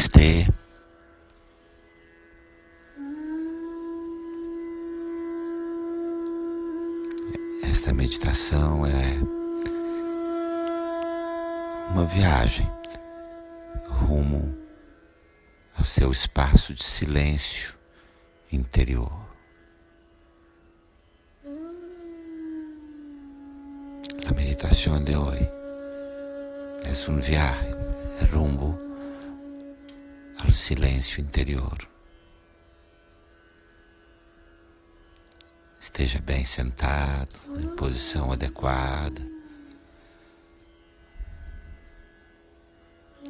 Namastê. Esta meditação é uma viagem rumo ao seu espaço de silêncio interior. A meditação de hoje é um viaje rumbo ao silêncio interior. Esteja bem sentado, em posição adequada,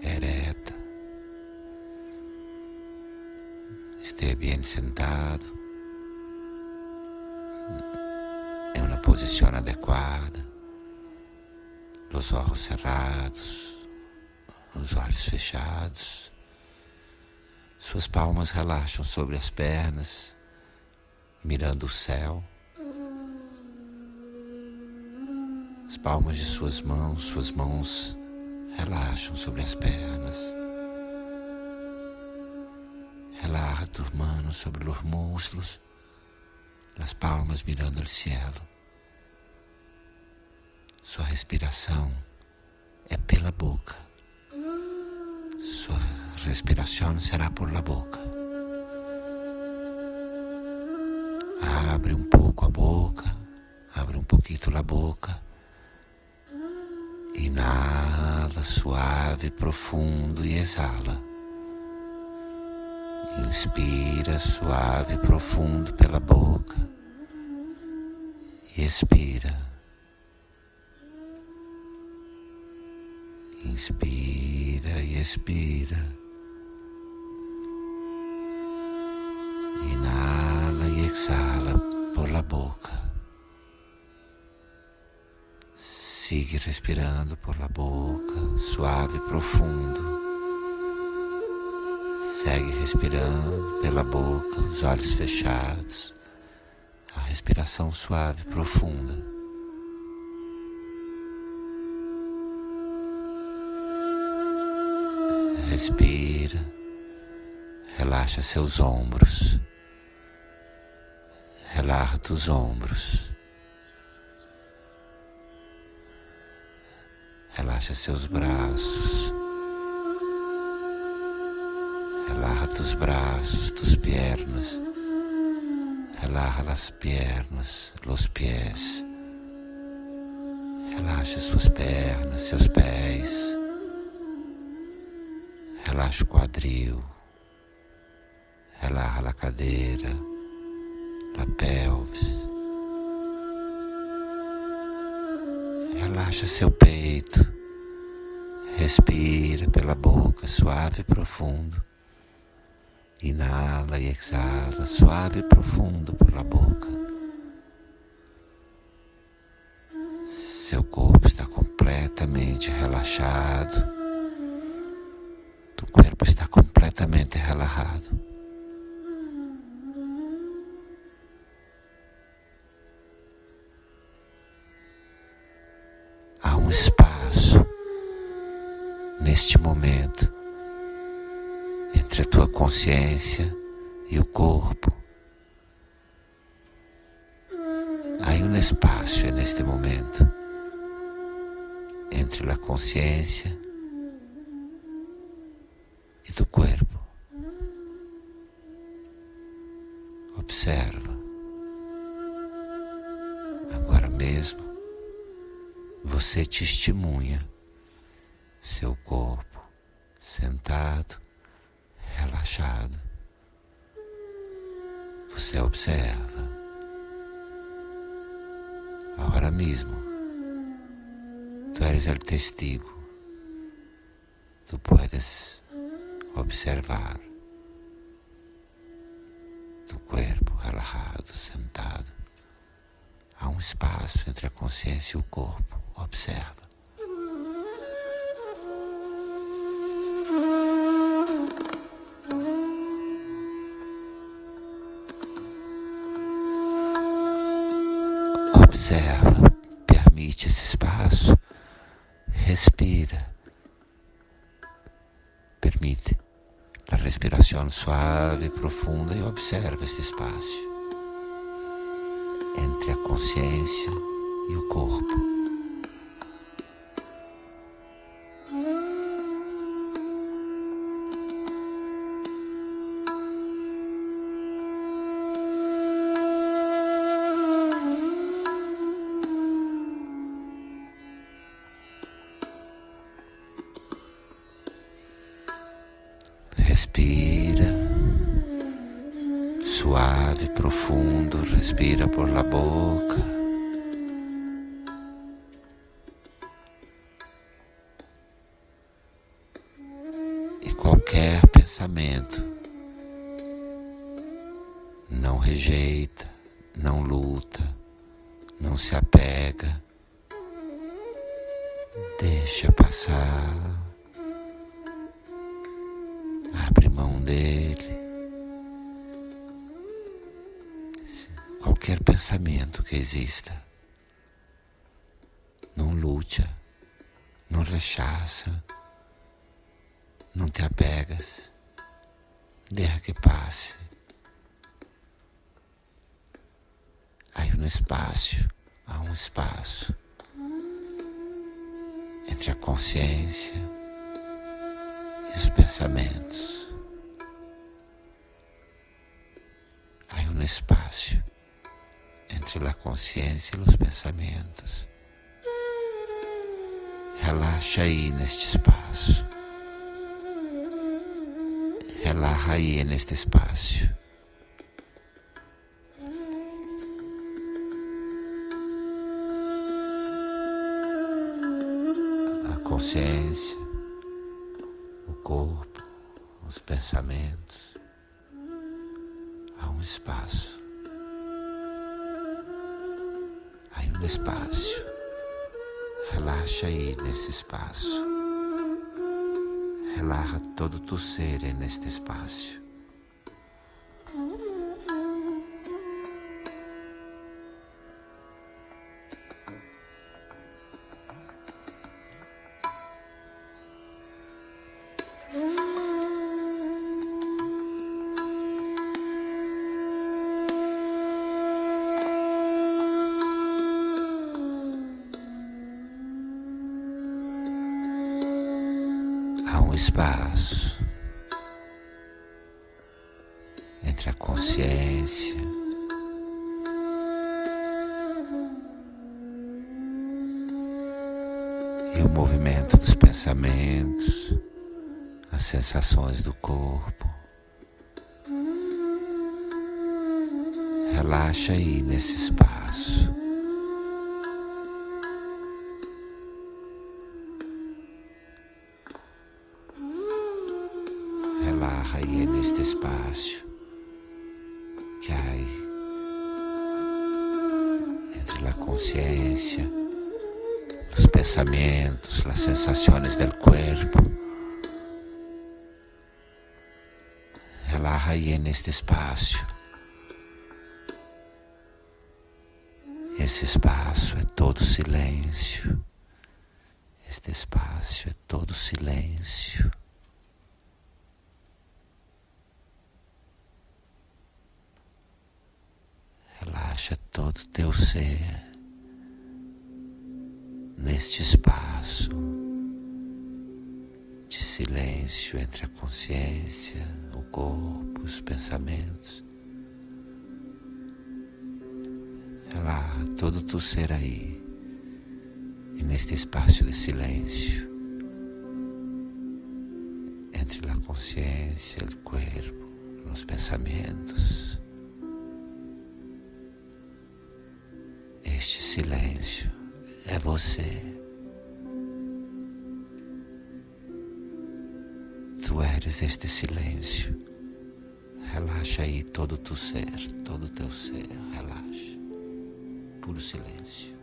ereta. Esteja bem sentado, em uma posição adequada, os olhos cerrados, os olhos fechados. Suas palmas relaxam sobre as pernas, mirando o céu. As palmas de suas mãos, suas mãos relaxam sobre as pernas. Relaxa tu mano sobre os muslos, as palmas mirando o céu. Sua respiração é pela boca. Sua respiração será por la boca. Abre um pouco a boca, abre um pouquinho a boca. Inala suave, profundo e exala. Inspira suave, profundo pela boca e expira. Inspira e expira. Exala por la boca. Sigue respirando por la boca, suave e profundo. Segue respirando pela boca, os olhos fechados. A respiração suave e profunda. Respira, relaxa seus ombros, relaxa os ombros, relaxa seus braços, relaxa os braços, tus piernas, relaxa as pernas, os pés, relaxa suas pernas, seus pés. Relaxa o quadril, relaxa a cadeira, a pelvis. Relaxa seu peito, respira pela boca, suave e profundo. Inala e exala, suave e profundo pela boca. Seu corpo está completamente relaxado. O corpo está completamente relaxado. Um espaço neste momento entre a tua consciência e o corpo. Há um espaço neste momento entre a consciência e do corpo. Observa. Agora mesmo você testemunha seu corpo sentado, relaxado. Você observa. Agora mesmo, tu eres o testigo. Tu puedes observar do corpo relaxado, sentado. Há um espaço entre a consciência e o corpo. Observa. Observa, permite esse espaço, respira, permite la respiración suave profunda y observa este espacio entre a consciência e o corpo. Suave, profundo, respira por la boca. E qualquer pensamento não rejeita, não luta, não se apega, deixa passar. Abre mão dele. Qualquer pensamento que exista, não lute, não rechaça, não te apegas, deixa que passe. Há um espaço, há um espaço entre a consciência e os pensamentos. Há um espaço entre a consciência e os pensamentos. Relaxa aí neste espaço. Relaxa aí neste espaço. A consciência corpo, os pensamentos, há um espaço. Um espaço. Relaxa aí nesse espaço. Relaxa todo o teu ser neste espaço. Espaço entre a consciência e o movimento dos pensamentos, as sensações do corpo. Relaxa aí nesse espaço. Relaxa aí neste espaço que há entre a consciência, os pensamentos, as sensações do corpo. Relaxa aí neste espaço. Esse espaço é todo silêncio. Este espaço é todo silêncio. Relaxa todo teu ser neste espaço de silêncio entre a consciência, o corpo, os pensamentos. Relaxa todo teu ser aí e neste espaço de silêncio entre a consciência, o corpo, os pensamentos. Este silêncio é você. Tu eres este silêncio. Relaxa aí todo o teu ser, todo o teu ser, relaxa. Puro silêncio.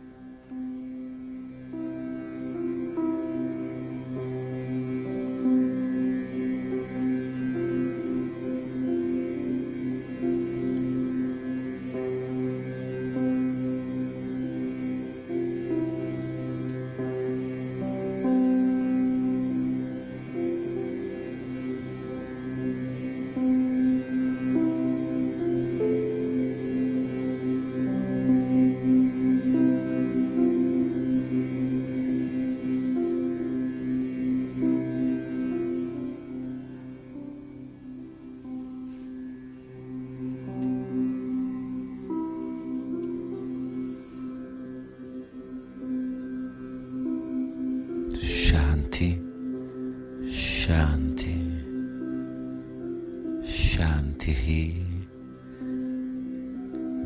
Shanti,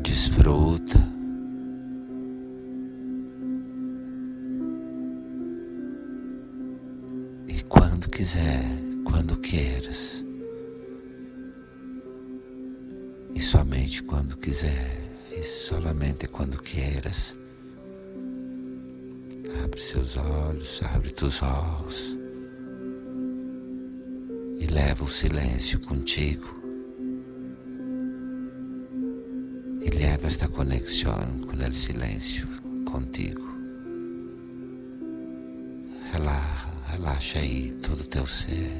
desfruta. E quando quiser, quando queiras, e somente quando quiser, e solamente quando queiras, Abre seus olhos, abre teus olhos e leva o silêncio contigo. Esta conexão com o silêncio contigo. Relaxa, relaxa aí todo o teu ser.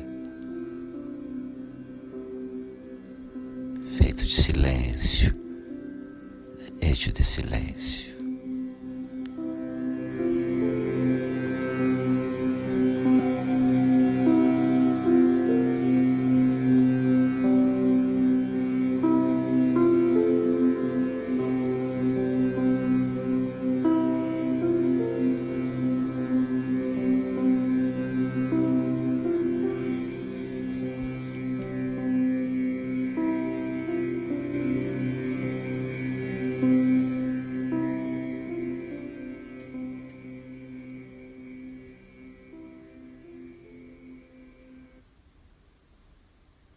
Feito de silêncio, eixo de silêncio.